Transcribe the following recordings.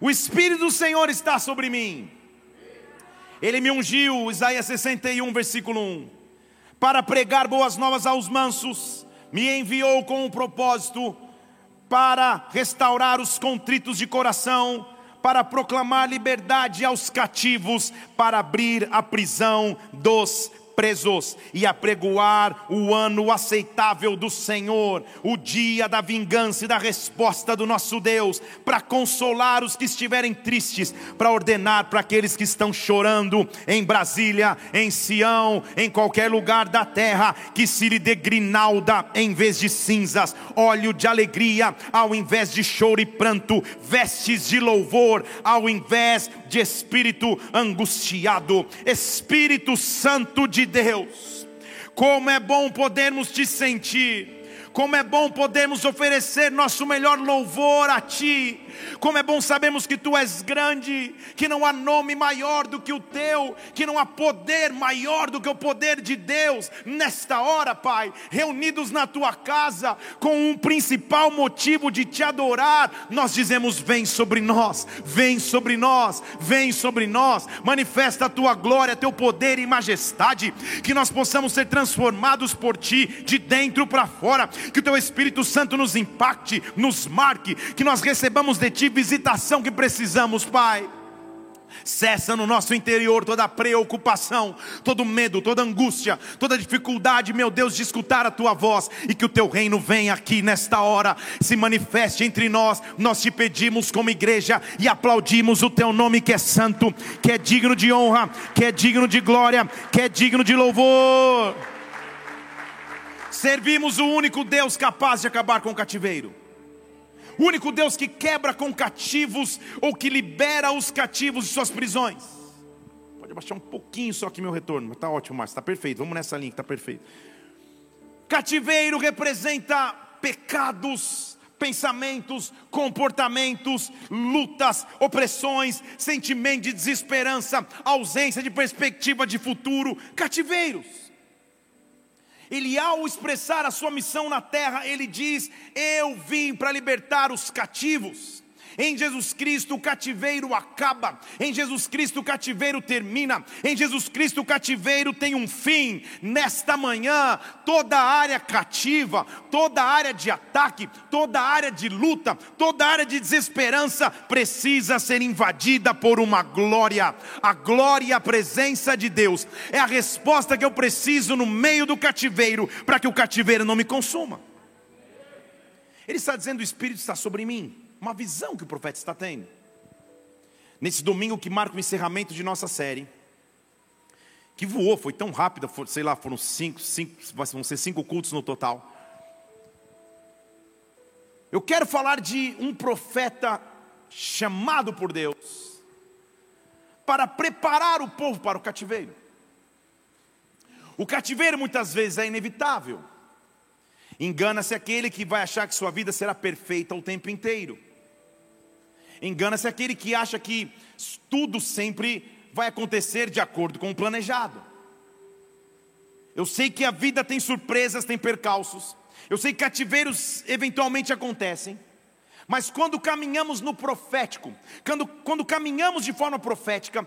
O Espírito do Senhor está sobre mim. Ele me ungiu, Isaías 61, versículo 1, para pregar boas novas aos mansos, me enviou com um propósito para restaurar os contritos de coração, para proclamar liberdade aos cativos, para abrir a prisão dos presos e apregoar o ano aceitável do Senhor, o dia da vingança e da resposta do nosso Deus, para consolar os que estiverem tristes, para ordenar para aqueles que estão chorando em Brasília, em Sião, em qualquer lugar da terra, que se lhe dê grinalda em vez de cinzas, óleo de alegria ao invés de choro e pranto, vestes de louvor ao invés de espírito angustiado, Espírito Santo de Deus. Como é bom podermos te sentir, como é bom podermos oferecer nosso melhor louvor a Ti como é bom sabermos que tu és grande, que não há nome maior do que o teu, que não há poder maior do que o poder de Deus. Nesta hora, Pai, reunidos na tua casa, com um principal motivo de te adorar, nós dizemos: Vem sobre nós, vem sobre nós, vem sobre nós, manifesta a tua glória, teu poder e majestade, que nós possamos ser transformados por ti, de dentro para fora, que o teu Espírito Santo nos impacte, nos marque, que nós recebamos de de visitação que precisamos, Pai. Cessa no nosso interior toda preocupação, todo medo, toda angústia, toda dificuldade, meu Deus, de escutar a tua voz e que o teu reino venha aqui nesta hora, se manifeste entre nós. Nós te pedimos como igreja e aplaudimos o teu nome que é santo, que é digno de honra, que é digno de glória, que é digno de louvor. Servimos o único Deus capaz de acabar com o cativeiro o único Deus que quebra com cativos ou que libera os cativos de suas prisões. Pode abaixar um pouquinho só aqui meu retorno, está ótimo, Márcio, está perfeito. Vamos nessa linha que está perfeito. Cativeiro representa pecados, pensamentos, comportamentos, lutas, opressões, sentimento de desesperança, ausência de perspectiva de futuro, cativeiros. Ele, ao expressar a sua missão na terra, ele diz: Eu vim para libertar os cativos. Em Jesus Cristo o cativeiro acaba, em Jesus Cristo o cativeiro termina, em Jesus Cristo o cativeiro tem um fim. Nesta manhã, toda área cativa, toda área de ataque, toda área de luta, toda área de desesperança precisa ser invadida por uma glória. A glória e a presença de Deus é a resposta que eu preciso no meio do cativeiro para que o cativeiro não me consuma. Ele está dizendo: o Espírito está sobre mim uma visão que o profeta está tendo. Nesse domingo que marca o encerramento de nossa série, que voou, foi tão rápida, sei lá, foram cinco, cinco, vão ser cinco cultos no total. Eu quero falar de um profeta chamado por Deus para preparar o povo para o cativeiro. O cativeiro muitas vezes é inevitável. Engana-se aquele que vai achar que sua vida será perfeita o tempo inteiro. Engana-se aquele que acha que tudo sempre vai acontecer de acordo com o planejado. Eu sei que a vida tem surpresas, tem percalços. Eu sei que cativeiros eventualmente acontecem. Mas quando caminhamos no profético, quando, quando caminhamos de forma profética,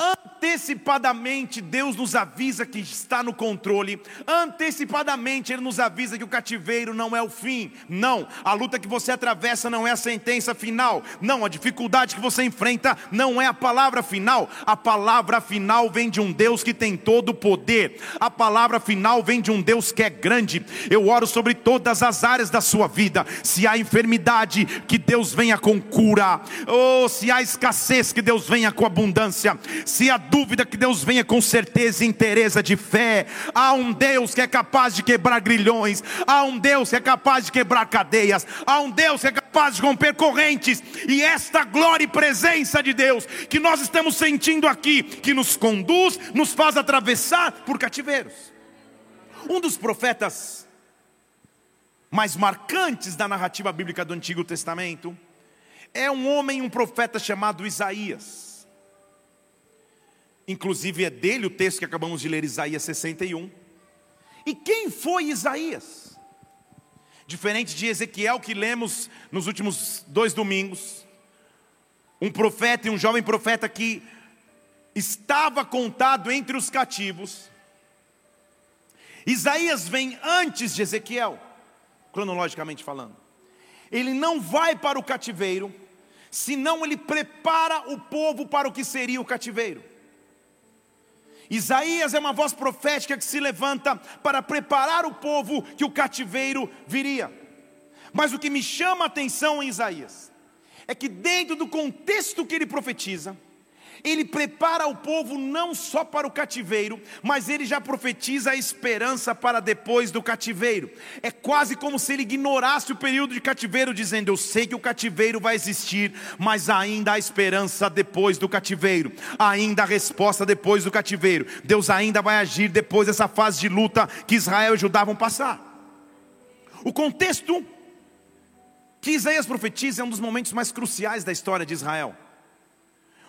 antecipadamente Deus nos avisa que está no controle, antecipadamente Ele nos avisa que o cativeiro não é o fim, não, a luta que você atravessa não é a sentença final, não, a dificuldade que você enfrenta não é a palavra final, a palavra final vem de um Deus que tem todo o poder, a palavra final vem de um Deus que é grande. Eu oro sobre todas as áreas da sua vida, se há enfermidade, que Deus venha com cura, ou oh, se há escassez, que Deus venha com abundância se há dúvida, que Deus venha com certeza e inteireza de fé. Há um Deus que é capaz de quebrar grilhões, há um Deus que é capaz de quebrar cadeias, há um Deus que é capaz de romper correntes, e esta glória e presença de Deus que nós estamos sentindo aqui, que nos conduz, nos faz atravessar por cativeiros. Um dos profetas mais marcantes da narrativa bíblica do Antigo Testamento é um homem, um profeta chamado Isaías. Inclusive é dele o texto que acabamos de ler, Isaías 61. E quem foi Isaías? Diferente de Ezequiel que lemos nos últimos dois domingos, um profeta e um jovem profeta que estava contado entre os cativos. Isaías vem antes de Ezequiel, cronologicamente falando. Ele não vai para o cativeiro, senão ele prepara o povo para o que seria o cativeiro. Isaías é uma voz profética que se levanta para preparar o povo que o cativeiro viria. Mas o que me chama a atenção em Isaías é que, dentro do contexto que ele profetiza, ele prepara o povo não só para o cativeiro, mas ele já profetiza a esperança para depois do cativeiro. É quase como se ele ignorasse o período de cativeiro, dizendo: Eu sei que o cativeiro vai existir, mas ainda há esperança depois do cativeiro, ainda há resposta depois do cativeiro. Deus ainda vai agir depois dessa fase de luta que Israel e Judá vão passar. O contexto que Isaías profetiza é um dos momentos mais cruciais da história de Israel.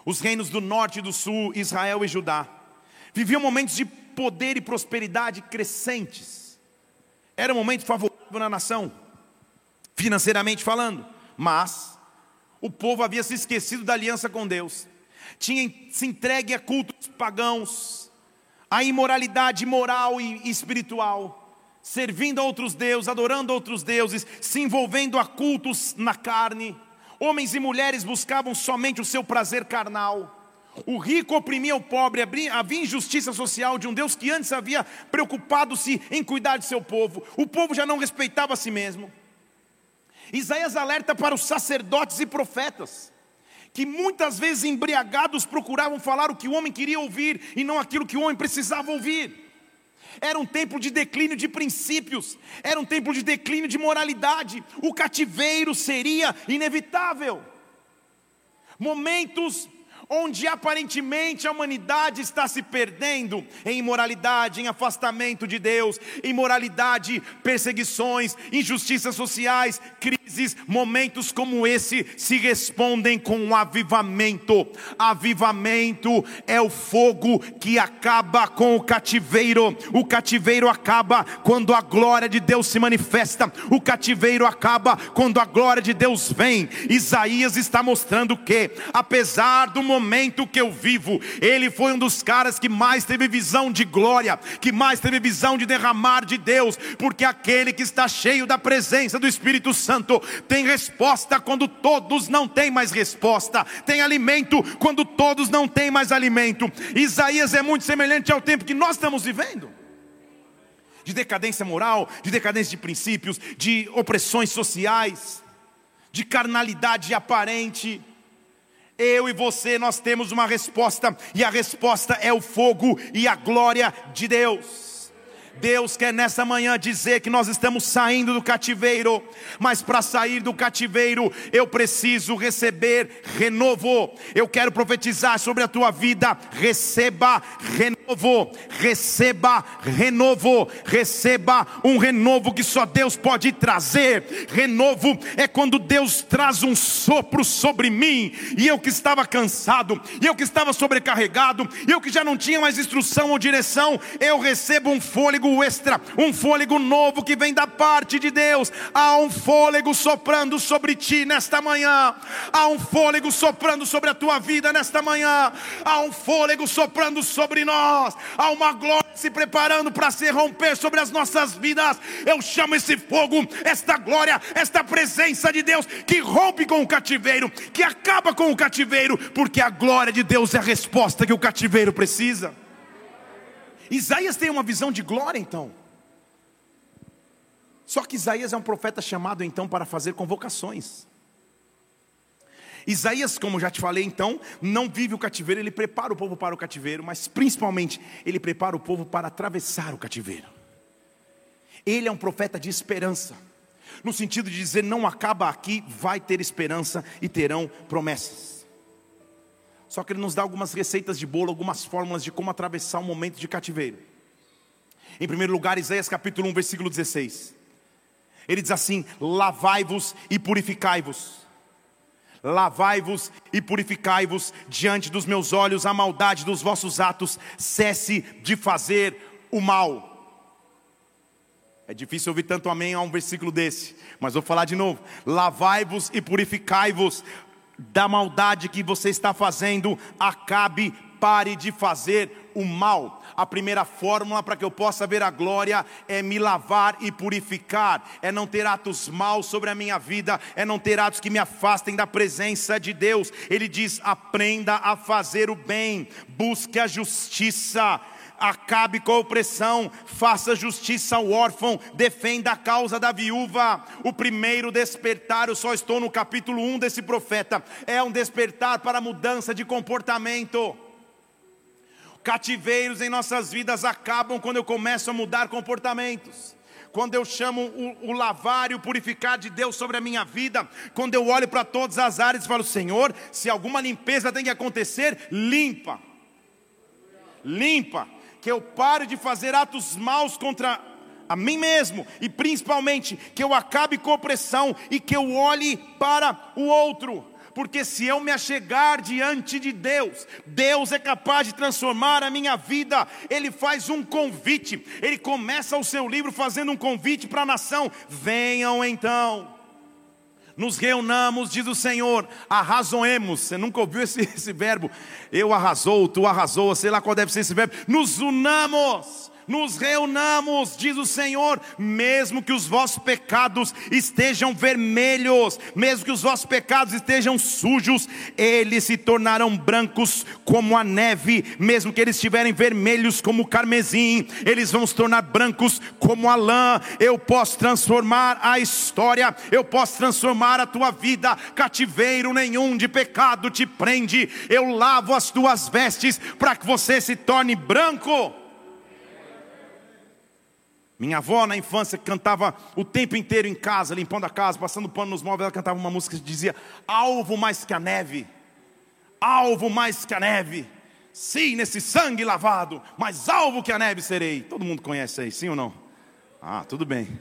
Os reinos do norte e do sul, Israel e Judá, viviam momentos de poder e prosperidade crescentes. Era um momento favorável na nação, financeiramente falando, mas o povo havia se esquecido da aliança com Deus, tinha se entregue a cultos pagãos, a imoralidade moral e espiritual, servindo a outros deuses, adorando outros deuses, se envolvendo a cultos na carne. Homens e mulheres buscavam somente o seu prazer carnal. O rico oprimia o pobre, havia injustiça social de um Deus que antes havia preocupado-se em cuidar de seu povo. O povo já não respeitava a si mesmo. Isaías alerta para os sacerdotes e profetas, que muitas vezes embriagados procuravam falar o que o homem queria ouvir e não aquilo que o homem precisava ouvir. Era um tempo de declínio de princípios, era um tempo de declínio de moralidade. O cativeiro seria inevitável. Momentos onde aparentemente a humanidade está se perdendo em imoralidade, em afastamento de Deus, imoralidade, perseguições, injustiças sociais, crises, momentos como esse se respondem com um avivamento. Avivamento é o fogo que acaba com o cativeiro. O cativeiro acaba quando a glória de Deus se manifesta. O cativeiro acaba quando a glória de Deus vem. Isaías está mostrando que, apesar do momento momento que eu vivo, ele foi um dos caras que mais teve visão de glória, que mais teve visão de derramar de Deus, porque aquele que está cheio da presença do Espírito Santo tem resposta quando todos não têm mais resposta, tem alimento quando todos não têm mais alimento. Isaías é muito semelhante ao tempo que nós estamos vivendo de decadência moral, de decadência de princípios, de opressões sociais, de carnalidade aparente. Eu e você, nós temos uma resposta, e a resposta é o fogo e a glória de Deus. Deus quer nessa manhã dizer que nós estamos saindo do cativeiro, mas para sair do cativeiro eu preciso receber renovo. Eu quero profetizar sobre a tua vida: receba renovo, receba renovo, receba um renovo que só Deus pode trazer. Renovo é quando Deus traz um sopro sobre mim, e eu que estava cansado, e eu que estava sobrecarregado, e eu que já não tinha mais instrução ou direção, eu recebo um fôlego extra, um fôlego novo que vem da parte de Deus. Há um fôlego soprando sobre ti nesta manhã, há um fôlego soprando sobre a tua vida nesta manhã, há um fôlego soprando sobre nós, há uma glória se preparando para se romper sobre as nossas vidas. Eu chamo esse fogo, esta glória, esta presença de Deus que rompe com o cativeiro, que acaba com o cativeiro, porque a glória de Deus é a resposta que o cativeiro precisa. Isaías tem uma visão de glória então. Só que Isaías é um profeta chamado então para fazer convocações. Isaías, como já te falei então, não vive o cativeiro, ele prepara o povo para o cativeiro, mas principalmente ele prepara o povo para atravessar o cativeiro. Ele é um profeta de esperança, no sentido de dizer: não acaba aqui, vai ter esperança e terão promessas. Só que ele nos dá algumas receitas de bolo, algumas fórmulas de como atravessar um momento de cativeiro. Em primeiro lugar, Isaías capítulo 1, versículo 16. Ele diz assim: Lavai-vos e purificai-vos. Lavai-vos e purificai-vos diante dos meus olhos a maldade dos vossos atos, cesse de fazer o mal. É difícil ouvir tanto amém a um versículo desse, mas vou falar de novo. Lavai-vos e purificai-vos da maldade que você está fazendo, acabe, pare de fazer o mal. A primeira fórmula para que eu possa ver a glória é me lavar e purificar, é não ter atos maus sobre a minha vida, é não ter atos que me afastem da presença de Deus. Ele diz: aprenda a fazer o bem, busque a justiça acabe com a opressão, faça justiça ao órfão, defenda a causa da viúva. O primeiro despertar, eu só estou no capítulo 1 desse profeta, é um despertar para mudança de comportamento. Cativeiros em nossas vidas acabam quando eu começo a mudar comportamentos quando eu chamo o, o, lavar e o purificar de Deus sobre a minha vida, quando eu olho para todas as áreas e falo, Senhor, se alguma limpeza tem que acontecer, limpa, limpa, que eu pare de fazer atos maus contra a mim mesmo e principalmente que eu acabe com a opressão e que eu olhe para o outro. Porque se eu me achegar diante de Deus, Deus é capaz de transformar a minha vida. Ele faz um convite. Ele começa o seu livro fazendo um convite para a nação: venham então nos reunamos, diz o Senhor, arrazoemos. Você nunca ouviu esse, esse verbo? Eu arrasou, tu arrasou, sei lá qual deve ser esse verbo. Nos unamos nos reunamos, diz o Senhor, mesmo que os vossos pecados estejam vermelhos, mesmo que os vossos pecados estejam sujos, eles se tornarão brancos como a neve, mesmo que eles estiverem vermelhos como o carmesim, eles vão se tornar brancos como a lã. Eu posso transformar a história, eu posso transformar a tua vida, cativeiro nenhum de pecado te prende. Eu lavo as tuas vestes para que você se torne branco. Minha avó, na infância, cantava o tempo inteiro em casa, limpando a casa, passando pano nos móveis, ela cantava uma música que dizia: Alvo mais que a neve, alvo mais que a neve, sim, nesse sangue lavado, mais alvo que a neve serei. Todo mundo conhece aí, sim ou não? Ah, tudo bem.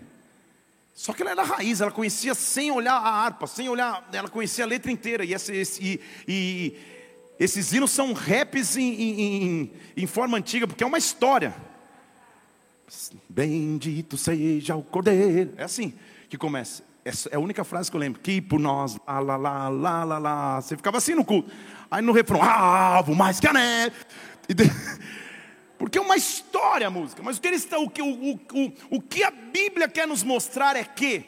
Só que ela era raiz, ela conhecia sem olhar a harpa, sem olhar, ela conhecia a letra inteira. E, esse, esse, e, e esses hinos são raps em, em, em, em forma antiga, porque é uma história. Bendito seja o Cordeiro. É assim que começa. É a única frase que eu lembro. Que por nós, lá, lá, lá, lá, lá, lá. Você ficava assim no culto. Aí no refrão, ah, vou mais que a neve. Porque é uma história a música. Mas o que, eles, o, que, o, o, o que a Bíblia quer nos mostrar é que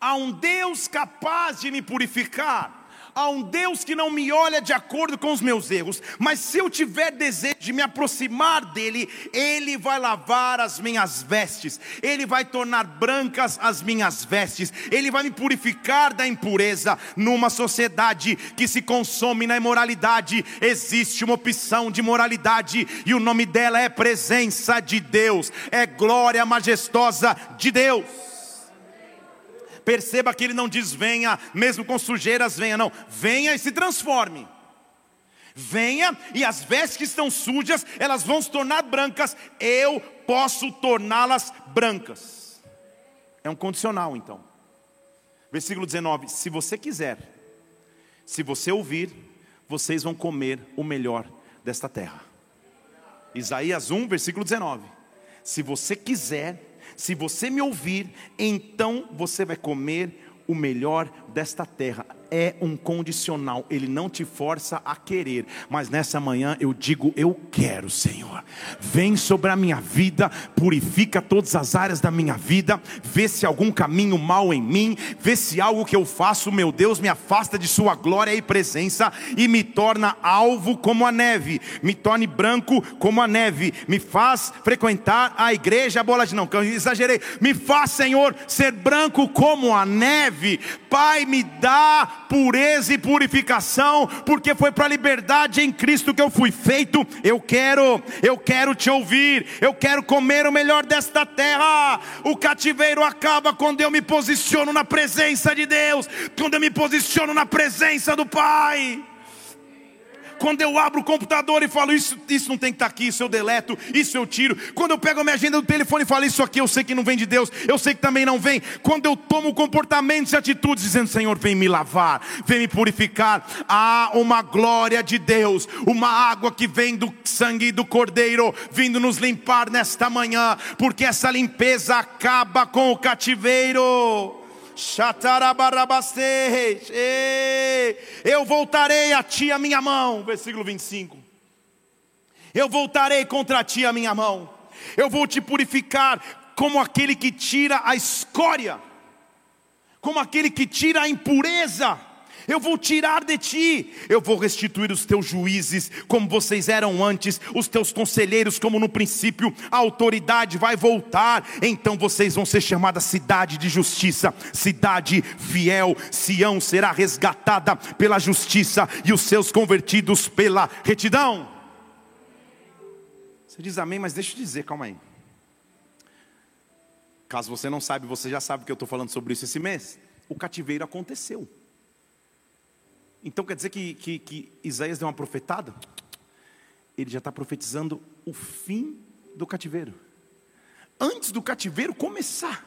há um Deus capaz de me purificar a um Deus que não me olha de acordo com os meus erros, mas se eu tiver desejo de me aproximar dele, ele vai lavar as minhas vestes, ele vai tornar brancas as minhas vestes, ele vai me purificar da impureza. Numa sociedade que se consome na imoralidade, existe uma opção de moralidade e o nome dela é presença de Deus, é glória majestosa de Deus. Perceba que ele não diz venha, mesmo com sujeiras, venha, não. Venha e se transforme. Venha e as vestes que estão sujas, elas vão se tornar brancas. Eu posso torná-las brancas. É um condicional, então. Versículo 19: Se você quiser, se você ouvir, vocês vão comer o melhor desta terra. Isaías 1, versículo 19. Se você quiser, se você me ouvir, então você vai comer o melhor desta terra é um condicional, ele não te força a querer, mas nessa manhã eu digo: Eu quero, Senhor. Vem sobre a minha vida, purifica todas as áreas da minha vida, vê se algum caminho mal em mim, vê se algo que eu faço, meu Deus, me afasta de Sua glória e presença e me torna alvo como a neve, me torne branco como a neve, me faz frequentar a igreja, a bola de não, exagerei, me faz, Senhor, ser branco como a neve, Pai, me dá pureza e purificação, porque foi para a liberdade em Cristo que eu fui feito. Eu quero, eu quero te ouvir, eu quero comer o melhor desta terra. O cativeiro acaba quando eu me posiciono na presença de Deus, quando eu me posiciono na presença do Pai. Quando eu abro o computador e falo, isso, isso não tem que estar aqui, isso eu deleto, isso eu tiro. Quando eu pego a minha agenda do telefone e falo, isso aqui eu sei que não vem de Deus, eu sei que também não vem. Quando eu tomo comportamentos e atitudes dizendo, Senhor, vem me lavar, vem me purificar. Há uma glória de Deus, uma água que vem do sangue do Cordeiro, vindo nos limpar nesta manhã, porque essa limpeza acaba com o cativeiro. Eu voltarei a ti a minha mão. Versículo 25. Eu voltarei contra ti a minha mão. Eu vou te purificar como aquele que tira a escória, como aquele que tira a impureza eu vou tirar de ti, eu vou restituir os teus juízes como vocês eram antes, os teus conselheiros como no princípio, a autoridade vai voltar, então vocês vão ser chamadas cidade de justiça, cidade fiel, Sião será resgatada pela justiça e os seus convertidos pela retidão. Você diz amém, mas deixa eu dizer, calma aí. Caso você não sabe, você já sabe que eu estou falando sobre isso esse mês. O cativeiro aconteceu. Então quer dizer que, que, que Isaías deu uma profetada? Ele já está profetizando o fim do cativeiro. Antes do cativeiro começar.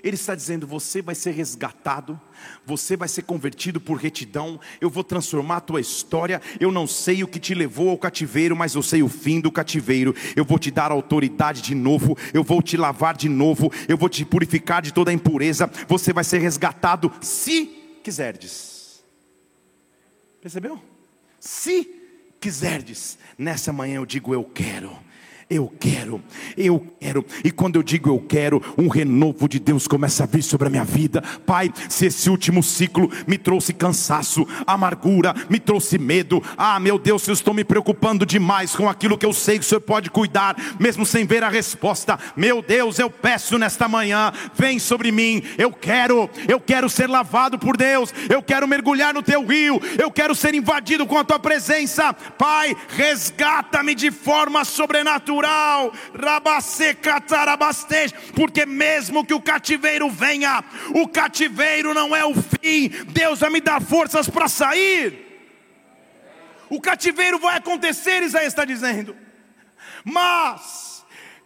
Ele está dizendo: você vai ser resgatado, você vai ser convertido por retidão, eu vou transformar a tua história. Eu não sei o que te levou ao cativeiro, mas eu sei o fim do cativeiro. Eu vou te dar autoridade de novo, eu vou te lavar de novo, eu vou te purificar de toda a impureza. Você vai ser resgatado se quiserdes. Percebeu? Se quiserdes, nessa manhã eu digo eu quero. Eu quero, eu quero, e quando eu digo eu quero, um renovo de Deus começa a vir sobre a minha vida. Pai, se esse último ciclo me trouxe cansaço, amargura, me trouxe medo, ah, meu Deus, eu estou me preocupando demais com aquilo que eu sei que o Senhor pode cuidar, mesmo sem ver a resposta. Meu Deus, eu peço nesta manhã, vem sobre mim. Eu quero, eu quero ser lavado por Deus, eu quero mergulhar no teu rio, eu quero ser invadido com a tua presença. Pai, resgata-me de forma sobrenatural natural, porque mesmo que o cativeiro venha, o cativeiro não é o fim, Deus vai me dar forças para sair. O cativeiro vai acontecer, Isaías está dizendo, mas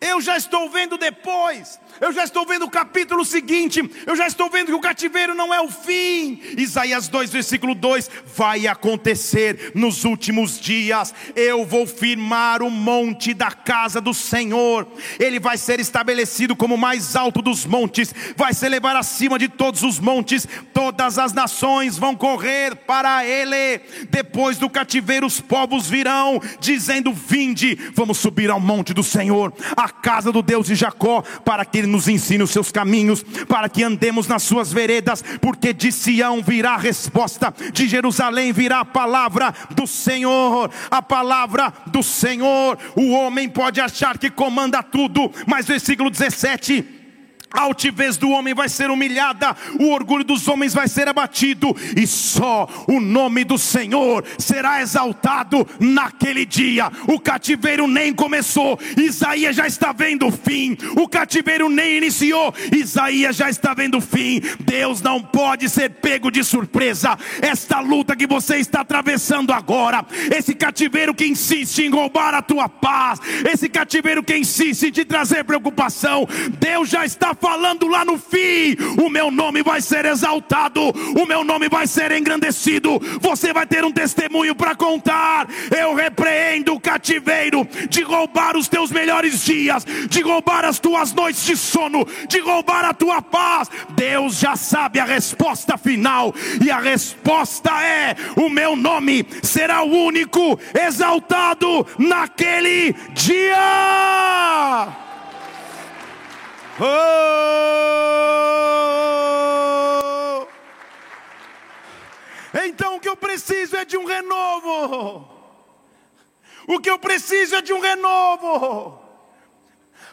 eu já estou vendo depois, eu já estou vendo o capítulo seguinte, eu já estou vendo que o cativeiro não é o fim. Isaías 2, versículo 2: vai acontecer nos últimos dias, eu vou firmar o monte da casa do Senhor, ele vai ser estabelecido como o mais alto dos montes, vai se elevar acima de todos os montes, todas as nações vão correr para ele. Depois do cativeiro, os povos virão, dizendo: Vinde, vamos subir ao monte do Senhor, a casa do Deus de Jacó, para que ele nos ensine os seus caminhos, para que andemos nas suas veredas, porque de Sião virá a resposta, de Jerusalém virá a palavra do Senhor, a palavra do Senhor. O homem pode achar que comanda tudo, mas versículo 17 a altivez do homem vai ser humilhada, o orgulho dos homens vai ser abatido, e só o nome do Senhor será exaltado naquele dia. O cativeiro nem começou, Isaías já está vendo o fim, o cativeiro nem iniciou, Isaías já está vendo o fim. Deus não pode ser pego de surpresa. Esta luta que você está atravessando agora, esse cativeiro que insiste em roubar a tua paz, esse cativeiro que insiste em te trazer preocupação, Deus já está falando lá no fim: o meu nome vai ser exaltado, o meu nome vai ser engrandecido, você vai ter um testemunho para contar. Eu repreendo o cativeiro de roubar os teus melhores dias, de roubar as tuas noites de sono, de roubar a tua paz. Deus já sabe a resposta final, e a resposta é: o meu nome será o único exaltado naquele dia. Oh! Então o que eu preciso é de um renovo. O que eu preciso é de um renovo.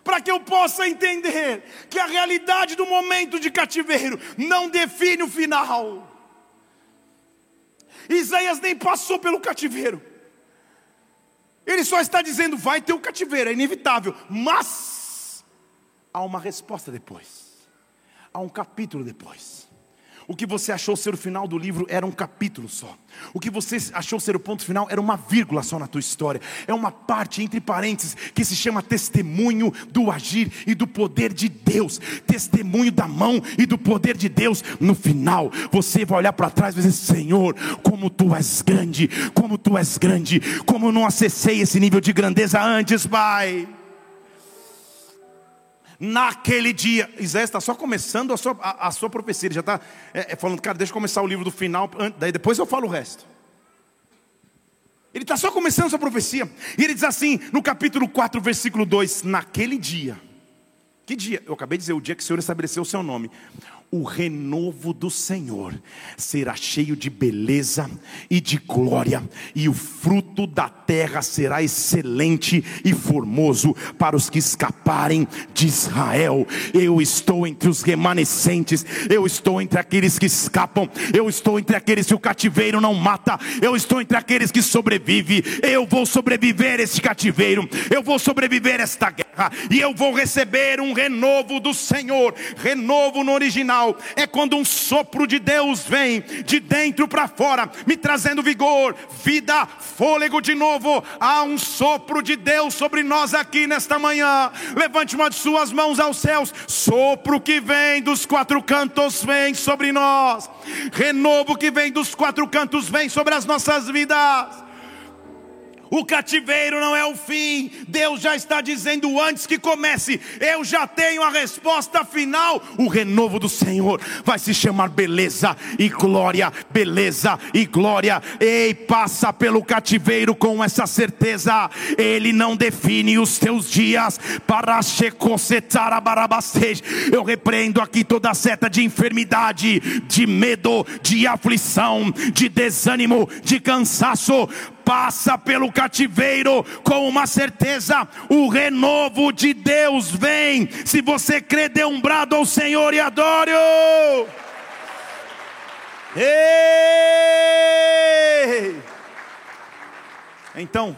Para que eu possa entender que a realidade do momento de cativeiro não define o final. Isaías nem passou pelo cativeiro. Ele só está dizendo: vai ter o cativeiro, é inevitável. Mas há uma resposta depois, há um capítulo depois. O que você achou ser o final do livro era um capítulo só. O que você achou ser o ponto final era uma vírgula só na tua história. É uma parte entre parênteses que se chama testemunho do agir e do poder de Deus. Testemunho da mão e do poder de Deus. No final, você vai olhar para trás e dizer: Senhor, como tu és grande, como tu és grande, como eu não acessei esse nível de grandeza antes, Pai. Naquele dia. Isaías está só começando a sua, a, a sua profecia, ele já está é, é, falando, cara, deixa eu começar o livro do final, daí depois eu falo o resto. Ele está só começando a sua profecia, e ele diz assim, no capítulo 4, versículo 2: Naquele dia, que dia? Eu acabei de dizer, o dia que o Senhor estabeleceu o seu nome o renovo do Senhor será cheio de beleza e de glória, e o fruto da terra será excelente e formoso para os que escaparem de Israel. Eu estou entre os remanescentes, eu estou entre aqueles que escapam, eu estou entre aqueles que o cativeiro não mata, eu estou entre aqueles que sobrevivem. Eu vou sobreviver este cativeiro, eu vou sobreviver esta guerra, e eu vou receber um renovo do Senhor, renovo no original é quando um sopro de Deus vem de dentro para fora, me trazendo vigor, vida, fôlego de novo. Há um sopro de Deus sobre nós aqui nesta manhã. Levante uma de suas mãos aos céus. Sopro que vem dos quatro cantos vem sobre nós. Renovo que vem dos quatro cantos vem sobre as nossas vidas. O cativeiro não é o fim. Deus já está dizendo antes que comece. Eu já tenho a resposta final. O renovo do Senhor vai se chamar beleza e glória, beleza e glória. Ei, passa pelo cativeiro com essa certeza. Ele não define os teus dias para Eu repreendo aqui toda seta de enfermidade, de medo, de aflição, de desânimo, de cansaço passa pelo cativeiro com uma certeza: o renovo de Deus vem. Se você crê, dê um brado ao Senhor e adore-o. Então,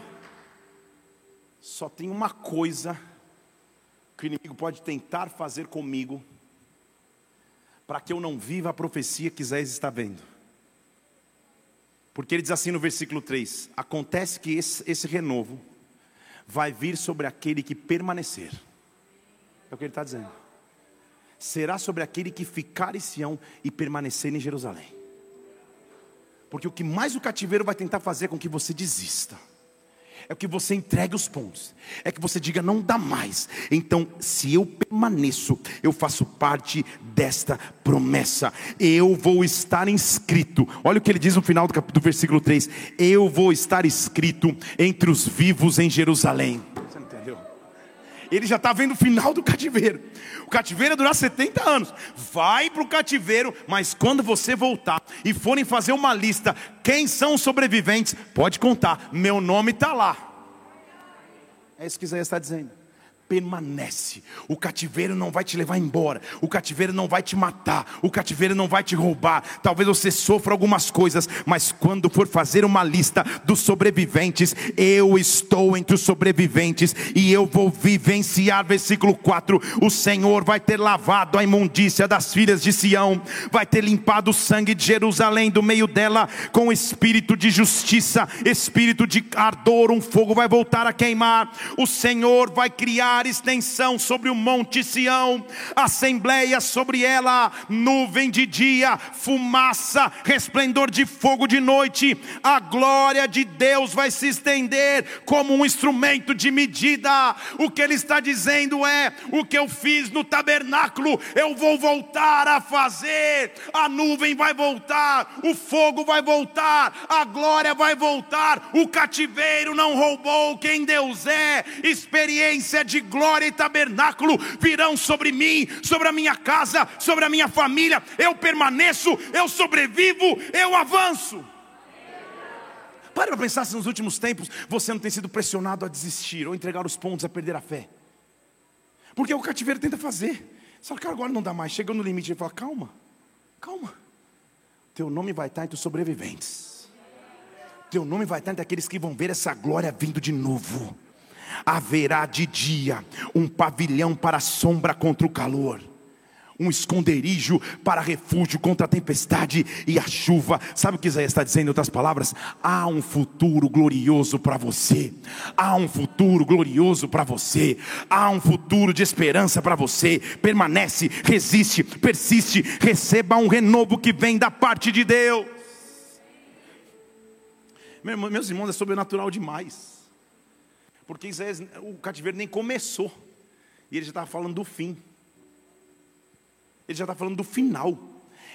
só tem uma coisa que o inimigo pode tentar fazer comigo, para que eu não viva a profecia que Isaías está vendo. Porque ele diz assim no versículo 3: Acontece que esse, esse renovo vai vir sobre aquele que permanecer. É o que ele está dizendo. Será sobre aquele que ficar em Sião e permanecer em Jerusalém. Porque o que mais o cativeiro vai tentar fazer é com que você desista é que você entregue os pontos, é que você diga não dá mais. Então, se eu permaneço, eu faço parte desta promessa. Eu vou estar inscrito. Olha o que ele diz no final do, do versículo 3: Eu vou estar escrito entre os vivos em Jerusalém. Ele já está vendo o final do cativeiro. O cativeiro ia durar 70 anos. Vai para o cativeiro, mas quando você voltar e forem fazer uma lista, quem são os sobreviventes, pode contar, meu nome está lá. É isso que Isaías está dizendo permanece. O cativeiro não vai te levar embora. O cativeiro não vai te matar. O cativeiro não vai te roubar. Talvez você sofra algumas coisas, mas quando for fazer uma lista dos sobreviventes, eu estou entre os sobreviventes e eu vou vivenciar. Versículo 4: O Senhor vai ter lavado a imundícia das filhas de Sião, vai ter limpado o sangue de Jerusalém do meio dela com espírito de justiça, espírito de ardor. Um fogo vai voltar a queimar. O Senhor vai criar extensão sobre o monte Sião, assembleia sobre ela, nuvem de dia, fumaça, resplendor de fogo de noite. A glória de Deus vai se estender como um instrumento de medida. O que ele está dizendo é: o que eu fiz no tabernáculo, eu vou voltar a fazer. A nuvem vai voltar, o fogo vai voltar, a glória vai voltar. O cativeiro não roubou quem Deus é. Experiência de glória e tabernáculo virão sobre mim, sobre a minha casa, sobre a minha família. Eu permaneço, eu sobrevivo, eu avanço. Para para pensar se nos últimos tempos você não tem sido pressionado a desistir ou entregar os pontos a perder a fé. Porque o cativeiro tenta fazer. Só que agora não dá mais. Chega no limite e fala: calma, calma. Teu nome vai estar entre os sobreviventes. Teu nome vai estar entre aqueles que vão ver essa glória vindo de novo haverá de dia um pavilhão para sombra contra o calor um esconderijo para refúgio contra a tempestade e a chuva. Sabe o que Isaías está dizendo em outras palavras? Há um futuro glorioso para você. Há um futuro glorioso para você. Há um futuro de esperança para você. Permanece, resiste, persiste, receba um renovo que vem da parte de Deus. Meus irmãos, é sobrenatural demais. Porque Isaías, o cativeiro nem começou. E ele já estava falando do fim. Ele já está falando do final.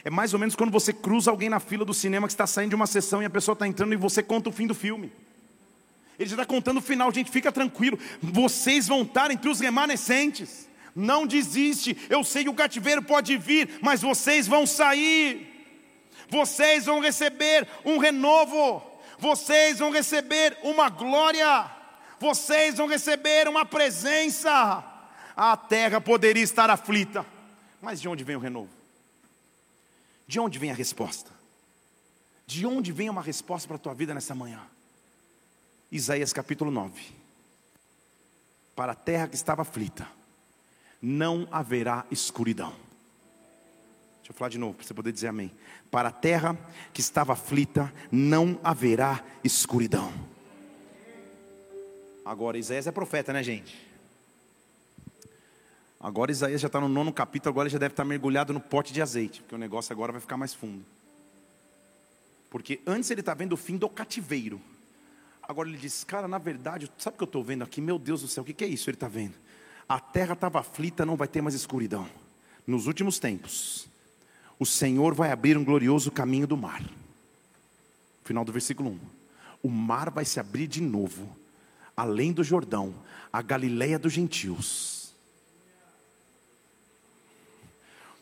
É mais ou menos quando você cruza alguém na fila do cinema que está saindo de uma sessão e a pessoa está entrando e você conta o fim do filme. Ele já está contando o final, gente, fica tranquilo. Vocês vão estar entre os remanescentes. Não desiste. Eu sei que o cativeiro pode vir, mas vocês vão sair. Vocês vão receber um renovo. Vocês vão receber uma glória. Vocês vão receber uma presença. A terra poderia estar aflita, mas de onde vem o renovo? De onde vem a resposta? De onde vem uma resposta para a tua vida nessa manhã? Isaías capítulo 9. Para a terra que estava aflita, não haverá escuridão. Deixa eu falar de novo, para você poder dizer amém. Para a terra que estava aflita, não haverá escuridão. Agora, Isaías é profeta, né, gente? Agora Isaías já está no nono capítulo, agora ele já deve estar mergulhado no pote de azeite, porque o negócio agora vai ficar mais fundo. Porque antes ele está vendo o fim do cativeiro. Agora ele diz, cara, na verdade, sabe o que eu estou vendo aqui? Meu Deus do céu, o que, que é isso? Ele está vendo. A terra estava aflita, não vai ter mais escuridão. Nos últimos tempos, o Senhor vai abrir um glorioso caminho do mar. Final do versículo 1. O mar vai se abrir de novo, além do Jordão, a Galileia dos gentios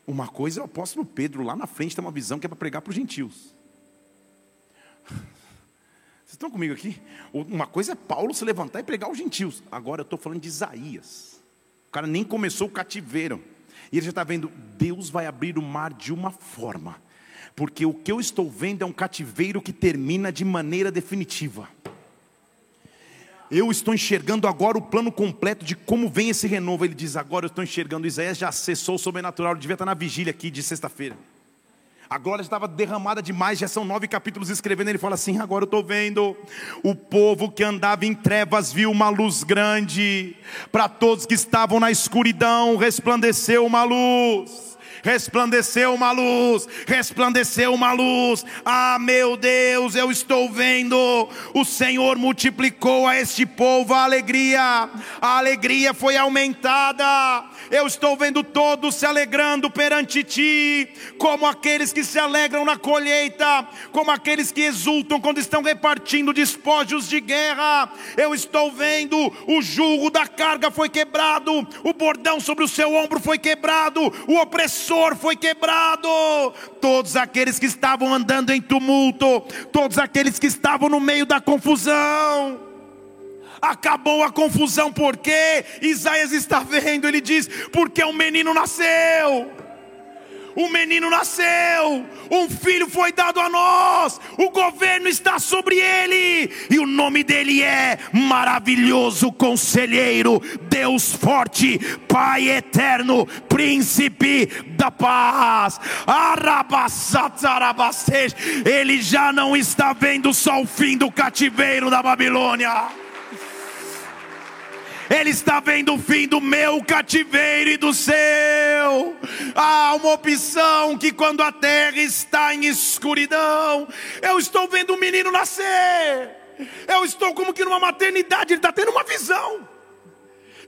Uma coisa é o apóstolo Pedro, lá na frente tem uma visão que é para pregar para os gentios. Vocês estão comigo aqui? Uma coisa é Paulo se levantar e pregar aos gentios. Agora eu estou falando de Isaías. O cara nem começou o cativeiro. E ele já está vendo, Deus vai abrir o mar de uma forma. Porque o que eu estou vendo é um cativeiro que termina de maneira definitiva eu estou enxergando agora o plano completo de como vem esse renovo. Ele diz: agora eu estou enxergando. Isaías já acessou o sobrenatural, ele devia estar na vigília aqui de sexta-feira. A glória estava derramada demais, já são nove capítulos escrevendo. Ele fala assim: agora eu estou vendo. O povo que andava em trevas viu uma luz grande, para todos que estavam na escuridão resplandeceu uma luz resplandeceu uma luz, resplandeceu uma luz. Ah, meu Deus, eu estou vendo. O Senhor multiplicou a este povo a alegria, a alegria foi aumentada. Eu estou vendo todos se alegrando perante ti, como aqueles que se alegram na colheita, como aqueles que exultam quando estão repartindo despojos de guerra. Eu estou vendo o jugo da carga foi quebrado, o bordão sobre o seu ombro foi quebrado, o opressor foi quebrado. Todos aqueles que estavam andando em tumulto, todos aqueles que estavam no meio da confusão, acabou a confusão, porque Isaías está vendo, ele diz: porque um menino nasceu um menino nasceu, um filho foi dado a nós, o governo está sobre ele, e o nome dele é Maravilhoso Conselheiro, Deus Forte, Pai Eterno, Príncipe da Paz. Ele já não está vendo só o fim do cativeiro da Babilônia. Ele está vendo o fim do meu cativeiro e do seu. Há uma opção que quando a terra está em escuridão, eu estou vendo um menino nascer. Eu estou como que numa maternidade, ele está tendo uma visão.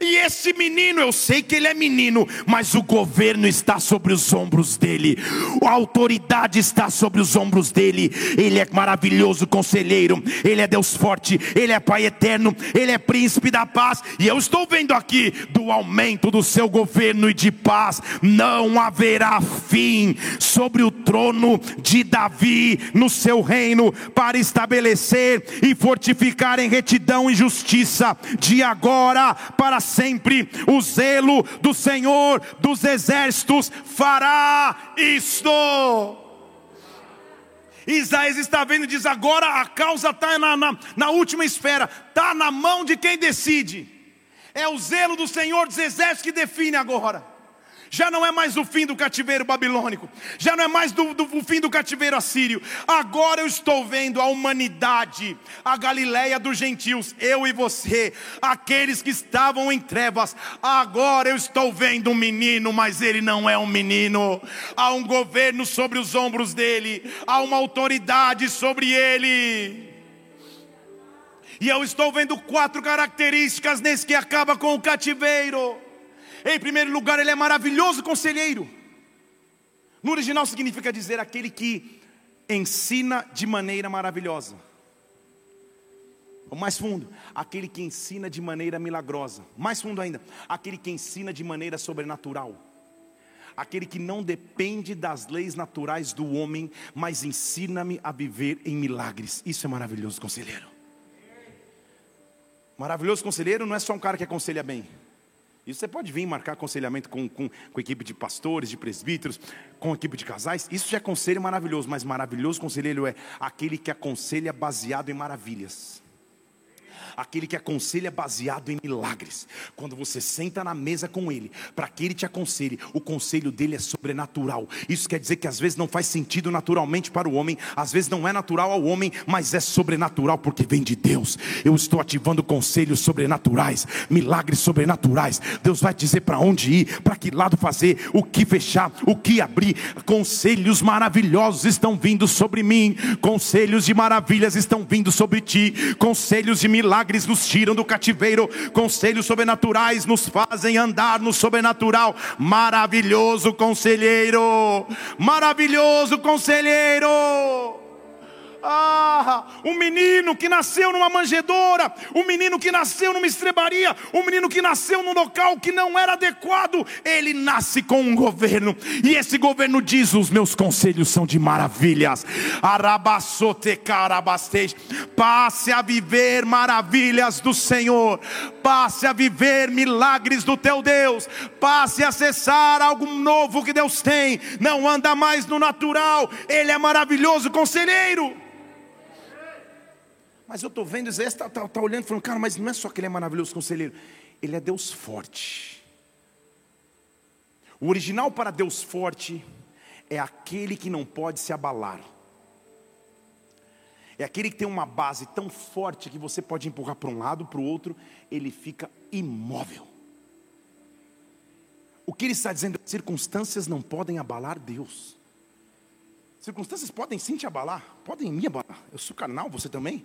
E esse menino, eu sei que ele é menino, mas o governo está sobre os ombros dele, a autoridade está sobre os ombros dele. Ele é maravilhoso conselheiro, ele é Deus forte, ele é Pai eterno, ele é príncipe da paz. E eu estou vendo aqui do aumento do seu governo e de paz, não haverá fim sobre o trono de Davi no seu reino, para estabelecer e fortificar em retidão e justiça, de agora para sempre. O zelo do Senhor dos exércitos fará isto. Isaías está vendo e diz: agora a causa está na, na, na última esfera, está na mão de quem decide. É o zelo do Senhor dos exércitos que define agora já não é mais o fim do cativeiro babilônico, já não é mais do, do, o fim do cativeiro assírio. Agora eu estou vendo a humanidade, a Galileia dos gentios, eu e você, aqueles que estavam em trevas. Agora eu estou vendo um menino, mas ele não é um menino. Há um governo sobre os ombros dele, há uma autoridade sobre ele. E eu estou vendo quatro características nesse que acaba com o cativeiro. Em primeiro lugar, Ele é maravilhoso conselheiro. No original significa dizer aquele que ensina de maneira maravilhosa. Mais fundo, aquele que ensina de maneira milagrosa. Mais fundo ainda, aquele que ensina de maneira sobrenatural. Aquele que não depende das leis naturais do homem, mas ensina-me a viver em milagres. Isso é maravilhoso, conselheiro. Maravilhoso conselheiro não é só um cara que aconselha bem. Isso você pode vir marcar aconselhamento com, com, com equipe de pastores, de presbíteros, com equipe de casais. Isso já é conselho maravilhoso, mas maravilhoso conselheiro é aquele que aconselha baseado em maravilhas aquele que aconselha baseado em milagres. Quando você senta na mesa com ele, para que ele te aconselhe, o conselho dele é sobrenatural. Isso quer dizer que às vezes não faz sentido naturalmente para o homem, às vezes não é natural ao homem, mas é sobrenatural porque vem de Deus. Eu estou ativando conselhos sobrenaturais, milagres sobrenaturais. Deus vai dizer para onde ir, para que lado fazer, o que fechar, o que abrir. Conselhos maravilhosos estão vindo sobre mim, conselhos de maravilhas estão vindo sobre ti, conselhos de milagres milagres nos tiram do cativeiro, conselhos sobrenaturais nos fazem andar no sobrenatural. Maravilhoso conselheiro, maravilhoso conselheiro. Ah, um menino que nasceu numa manjedoura, um menino que nasceu numa estrebaria, um menino que nasceu num local que não era adequado, ele nasce com um governo, e esse governo diz: Os meus conselhos são de maravilhas. Passe a viver maravilhas do Senhor, passe a viver milagres do teu Deus, passe a acessar algo novo que Deus tem, não anda mais no natural, Ele é maravilhoso conselheiro. Mas eu estou vendo, Isaías está tá, tá olhando e falando, cara, mas não é só que ele é maravilhoso conselheiro, ele é Deus forte. O original para Deus forte é aquele que não pode se abalar. É aquele que tem uma base tão forte que você pode empurrar para um lado, para o outro, ele fica imóvel. O que ele está dizendo? Circunstâncias não podem abalar Deus. Circunstâncias podem sim te abalar, podem me abalar. Eu sou carnal, você também.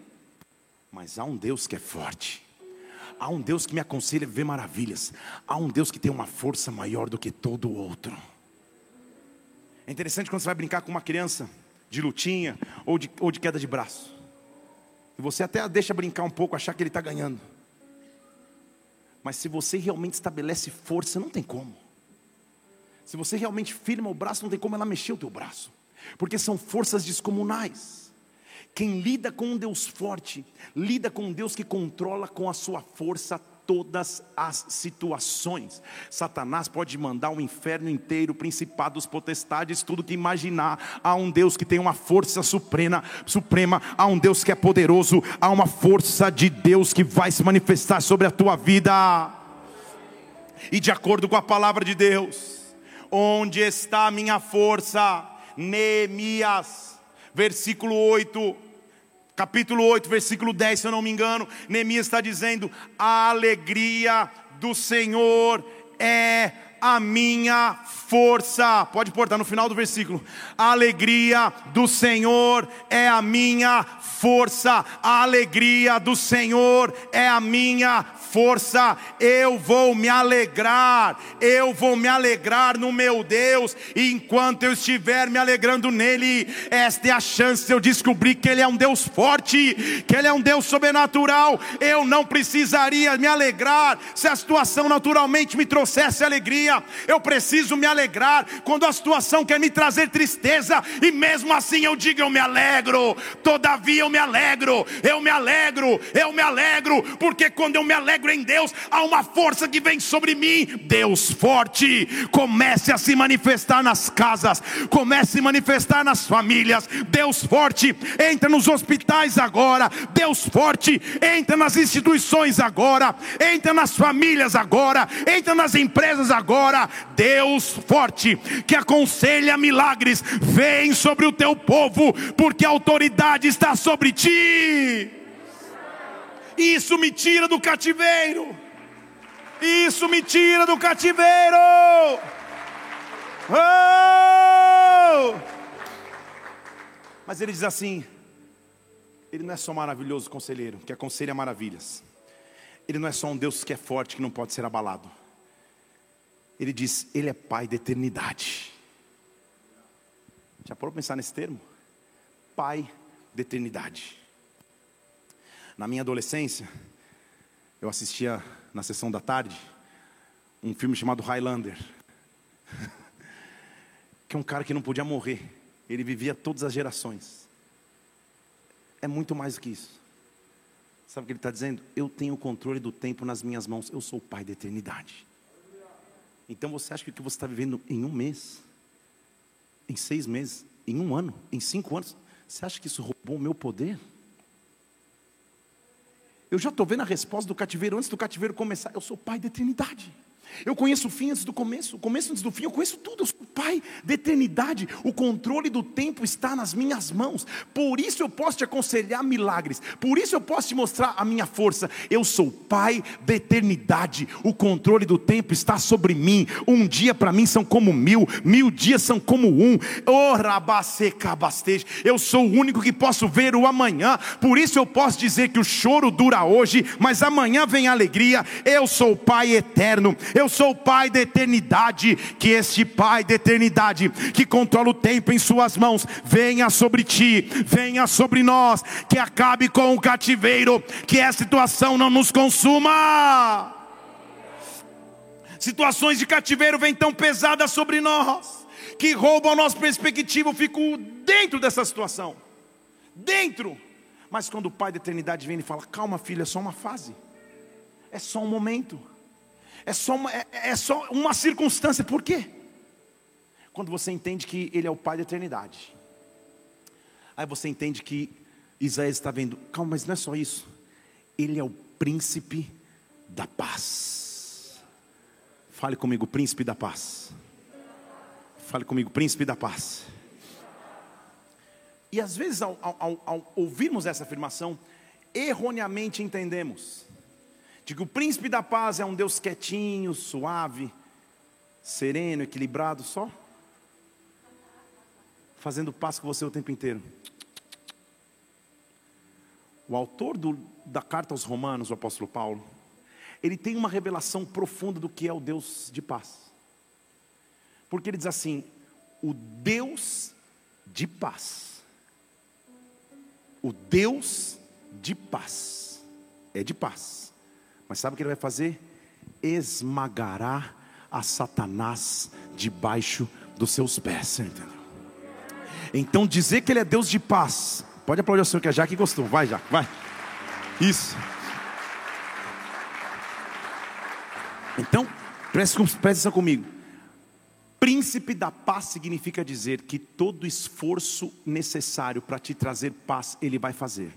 Mas há um Deus que é forte. Há um Deus que me aconselha a ver maravilhas. Há um Deus que tem uma força maior do que todo outro. É interessante quando você vai brincar com uma criança de lutinha ou de, ou de queda de braço. E você até a deixa brincar um pouco, achar que ele está ganhando. Mas se você realmente estabelece força, não tem como. Se você realmente firma o braço, não tem como ela mexer o teu braço. Porque são forças descomunais. Quem lida com um Deus forte, lida com um Deus que controla com a sua força todas as situações. Satanás pode mandar o inferno inteiro, principados, potestades, tudo que imaginar. Há um Deus que tem uma força suprema, suprema, há um Deus que é poderoso, há uma força de Deus que vai se manifestar sobre a tua vida. E de acordo com a palavra de Deus, onde está a minha força? Neemias, versículo 8 capítulo 8, versículo 10, se eu não me engano, Neemias está dizendo: a alegria do Senhor é a minha força. Pode pôr, está no final do versículo. A alegria do Senhor é a minha força. A alegria do Senhor é a minha força, eu vou me alegrar, eu vou me alegrar no meu Deus, e enquanto eu estiver me alegrando nele, esta é a chance de eu descobrir que Ele é um Deus forte, que Ele é um Deus sobrenatural. Eu não precisaria me alegrar se a situação naturalmente me trouxesse alegria, eu preciso me alegrar quando a situação quer me trazer tristeza, e mesmo assim eu digo: eu me alegro, todavia eu me alegro, eu me alegro, eu me alegro, porque quando eu me alegro, em Deus, há uma força que vem sobre mim. Deus forte, comece a se manifestar nas casas, comece a se manifestar nas famílias. Deus forte, entra nos hospitais agora. Deus forte, entra nas instituições agora, entra nas famílias agora, entra nas empresas agora. Deus forte, que aconselha milagres, vem sobre o teu povo, porque a autoridade está sobre ti. Isso me tira do cativeiro. Isso me tira do cativeiro. Oh! Mas ele diz assim: Ele não é só maravilhoso conselheiro, que aconselha maravilhas. Ele não é só um Deus que é forte, que não pode ser abalado. Ele diz: Ele é Pai da eternidade. Já parou para pensar nesse termo? Pai da eternidade. Na minha adolescência, eu assistia na sessão da tarde um filme chamado Highlander. que é um cara que não podia morrer. Ele vivia todas as gerações. É muito mais do que isso. Sabe o que ele está dizendo? Eu tenho o controle do tempo nas minhas mãos. Eu sou o Pai da eternidade. Então você acha que o que você está vivendo em um mês, em seis meses, em um ano, em cinco anos, você acha que isso roubou o meu poder? Eu já estou vendo a resposta do cativeiro antes do cativeiro começar. Eu sou pai da eternidade. Eu conheço o fim antes do começo, o começo antes do fim, eu conheço tudo, eu sou Pai da eternidade, o controle do tempo está nas minhas mãos, por isso eu posso te aconselhar milagres, por isso eu posso te mostrar a minha força. Eu sou Pai da eternidade, o controle do tempo está sobre mim. Um dia para mim são como mil, mil dias são como um. Oh, eu sou o único que posso ver o amanhã, por isso eu posso dizer que o choro dura hoje, mas amanhã vem a alegria. Eu sou o Pai eterno, eu sou o Pai da eternidade, que este Pai da eternidade, que controla o tempo em Suas mãos, venha sobre ti, venha sobre nós, que acabe com o cativeiro, que essa situação não nos consuma. Situações de cativeiro vêm tão pesadas sobre nós, que roubam a nossa perspectiva. Eu fico dentro dessa situação, dentro. Mas quando o Pai da eternidade vem e fala: Calma, filho, é só uma fase, é só um momento é só uma, é, é só uma circunstância. Por quê? Quando você entende que Ele é o Pai da eternidade. Aí você entende que Isaías está vendo, calma, mas não é só isso. Ele é o príncipe da paz. Fale comigo, príncipe da paz. Fale comigo, príncipe da paz. E às vezes, ao, ao, ao ouvirmos essa afirmação, erroneamente entendemos de que o príncipe da paz é um Deus quietinho, suave, sereno, equilibrado, só fazendo paz com você o tempo inteiro. O autor do, da carta aos Romanos, o apóstolo Paulo, ele tem uma revelação profunda do que é o Deus de paz. Porque ele diz assim: o Deus de paz, o Deus de paz, é de paz mas sabe o que ele vai fazer? Esmagará a Satanás debaixo dos seus pés. Entendeu? Então dizer que ele é Deus de paz. Pode aplaudir o Senhor que a Jaque gostou. Vai, Jaque, vai. Isso. Então, preste atenção comigo. Príncipe da paz significa dizer que todo esforço necessário para te trazer paz, ele vai fazer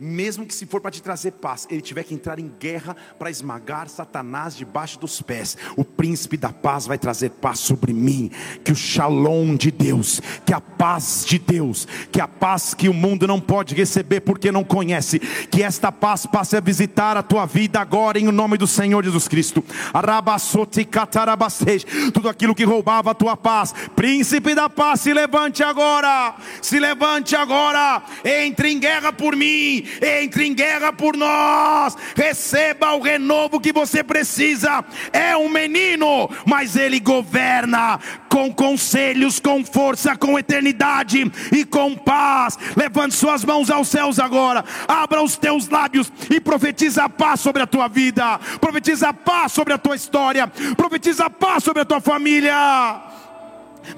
mesmo que se for para te trazer paz, ele tiver que entrar em guerra para esmagar Satanás debaixo dos pés, o príncipe da paz vai trazer paz sobre mim. Que o shalom de Deus, que a paz de Deus, que a paz que o mundo não pode receber porque não conhece, que esta paz passe a visitar a tua vida agora em nome do Senhor Jesus Cristo. Tudo aquilo que roubava a tua paz, príncipe da paz, se levante agora, se levante agora, entre em guerra por mim entre em guerra por nós, receba o renovo que você precisa. É um menino, mas ele governa com conselhos, com força, com eternidade e com paz. Levante suas mãos aos céus agora, abra os teus lábios e profetiza paz sobre a tua vida, profetiza paz sobre a tua história, profetiza paz sobre a tua família.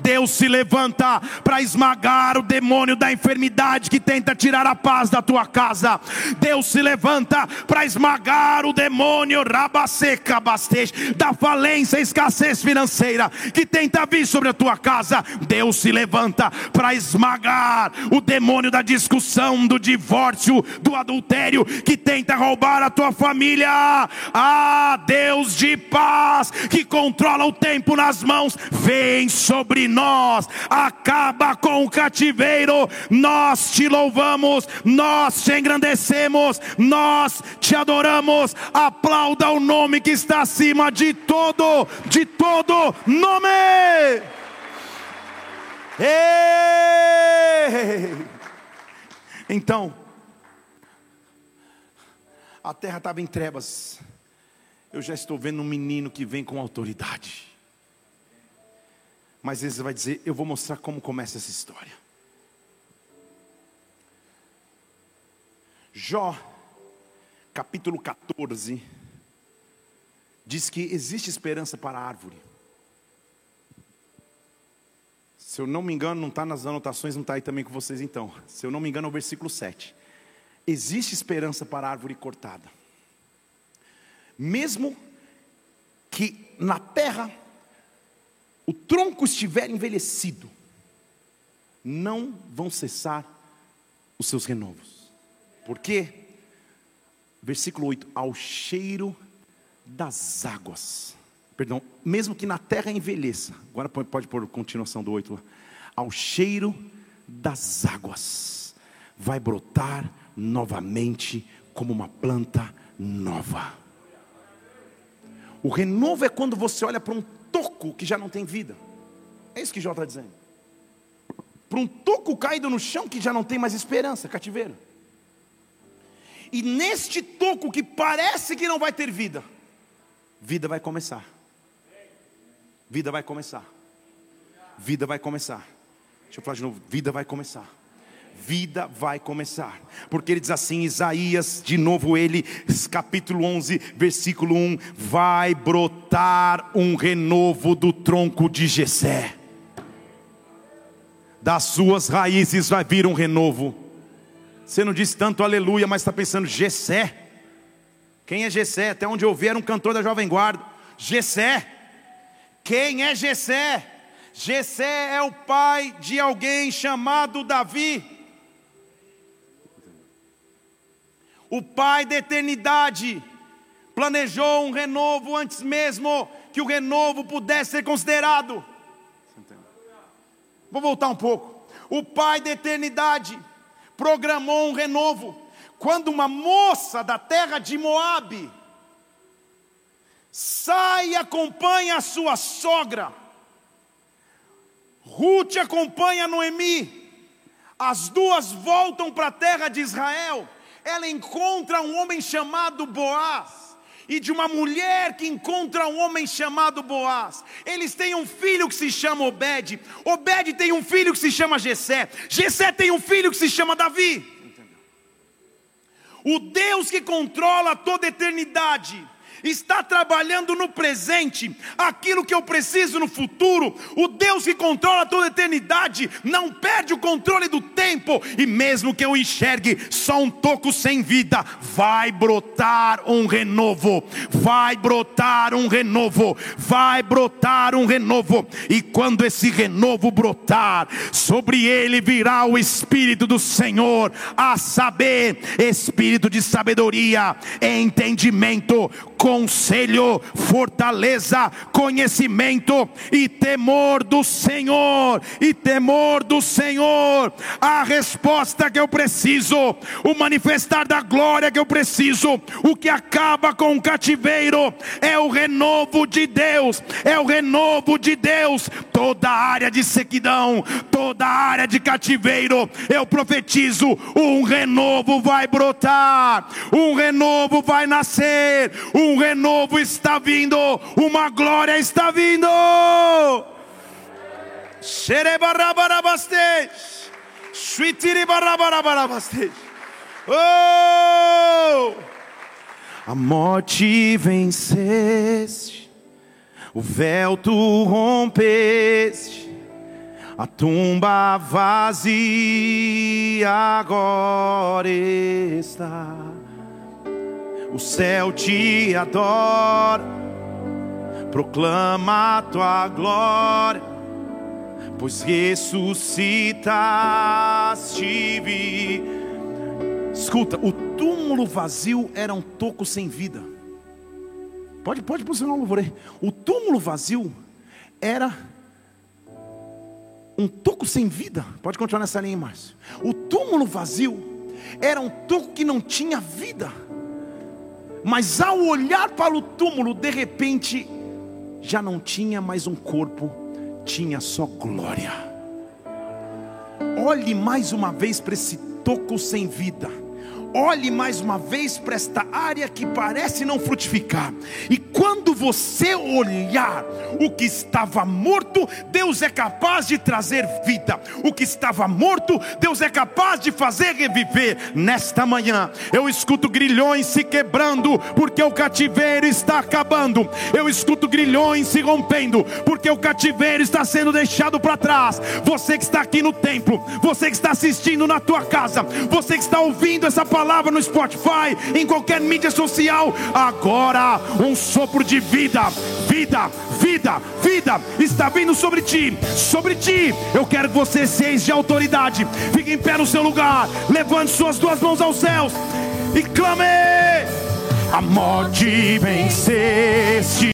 Deus se levanta para esmagar o demônio da enfermidade que tenta tirar a paz da tua casa. Deus se levanta para esmagar o demônio rabaseca bastej da falência escassez financeira que tenta vir sobre a tua casa. Deus se levanta para esmagar o demônio da discussão, do divórcio, do adultério que tenta roubar a tua família. Ah, Deus de paz que controla o tempo nas mãos, vem sobre sobre nós, acaba com o cativeiro. Nós te louvamos, nós te engrandecemos, nós te adoramos. Aplauda o nome que está acima de todo, de todo nome. Ei! Então, a terra estava em trevas, eu já estou vendo um menino que vem com autoridade. Mas vezes vai dizer: Eu vou mostrar como começa essa história. Jó, capítulo 14, diz que existe esperança para a árvore. Se eu não me engano, não está nas anotações, não está aí também com vocês então. Se eu não me engano, é o versículo 7. Existe esperança para a árvore cortada. Mesmo que na terra o tronco estiver envelhecido, não vão cessar os seus renovos. Por quê? Versículo 8: ao cheiro das águas. Perdão, mesmo que na terra envelheça, agora pode pôr continuação do 8 lá. Ao cheiro das águas, vai brotar novamente como uma planta nova. O renovo é quando você olha para um toco que já não tem vida. É isso que Jó está dizendo. Para um toco caído no chão que já não tem mais esperança, cativeiro. E neste toco que parece que não vai ter vida, vida vai começar. Vida vai começar. Vida vai começar. Deixa eu falar de novo: vida vai começar vida vai começar. Porque ele diz assim, Isaías, de novo ele, capítulo 11, versículo 1, vai brotar um renovo do tronco de Jessé. Das suas raízes vai vir um renovo. Você não disse tanto aleluia, mas está pensando Jessé. Quem é Jessé? Até onde eu vi era um cantor da Jovem Guarda. Jessé. Quem é Jessé? Jessé é o pai de alguém chamado Davi. O Pai da eternidade planejou um renovo antes mesmo que o renovo pudesse ser considerado. Vou voltar um pouco. O Pai da eternidade programou um renovo quando uma moça da terra de Moabe sai e acompanha a sua sogra. Ruth acompanha Noemi. As duas voltam para a terra de Israel ela encontra um homem chamado Boaz. E de uma mulher que encontra um homem chamado Boaz, eles têm um filho que se chama Obed. Obed tem um filho que se chama Jessé. Jessé tem um filho que se chama Davi. O Deus que controla toda a eternidade está trabalhando no presente aquilo que eu preciso no futuro. O Deus que controla toda a eternidade não perde o controle do tempo, e mesmo que eu enxergue só um toco sem vida, vai brotar um renovo, vai brotar um renovo, vai brotar um renovo, e quando esse renovo brotar, sobre ele virá o Espírito do Senhor, a saber, espírito de sabedoria, entendimento, conselho, fortaleza, conhecimento e temor do Senhor, e temor do Senhor, a resposta que eu preciso, o manifestar da glória que eu preciso, o que acaba com o cativeiro é o renovo de Deus, é o renovo de Deus, toda área de sequidão, toda área de cativeiro, eu profetizo, um renovo vai brotar, um renovo vai nascer, um um renovo está vindo, uma glória está vindo. Oh! A morte venceste, o véu tu rompeste, a tumba vazia agora está o céu te adora, proclama a tua glória, pois ressuscitaste. Vi. Escuta, o túmulo vazio era um toco sem vida. Pode, pode posicionar o louvor aí. O túmulo vazio era um toco sem vida. Pode continuar nessa linha, Márcio. O túmulo vazio era um toco que não tinha vida. Mas ao olhar para o túmulo, de repente, já não tinha mais um corpo, tinha só glória. Olhe mais uma vez para esse toco sem vida. Olhe mais uma vez para esta área que parece não frutificar. E quando você olhar o que estava morto, Deus é capaz de trazer vida. O que estava morto, Deus é capaz de fazer reviver. Nesta manhã, eu escuto grilhões se quebrando, porque o cativeiro está acabando. Eu escuto grilhões se rompendo, porque o cativeiro está sendo deixado para trás. Você que está aqui no templo, você que está assistindo na tua casa, você que está ouvindo essa palavra no Spotify, em qualquer mídia social, agora um sopro de vida, vida, vida, vida está vindo sobre ti, sobre ti. Eu quero que você seja de autoridade. Fique em pé no seu lugar, levante suas duas mãos aos céus e clame: A morte venceste.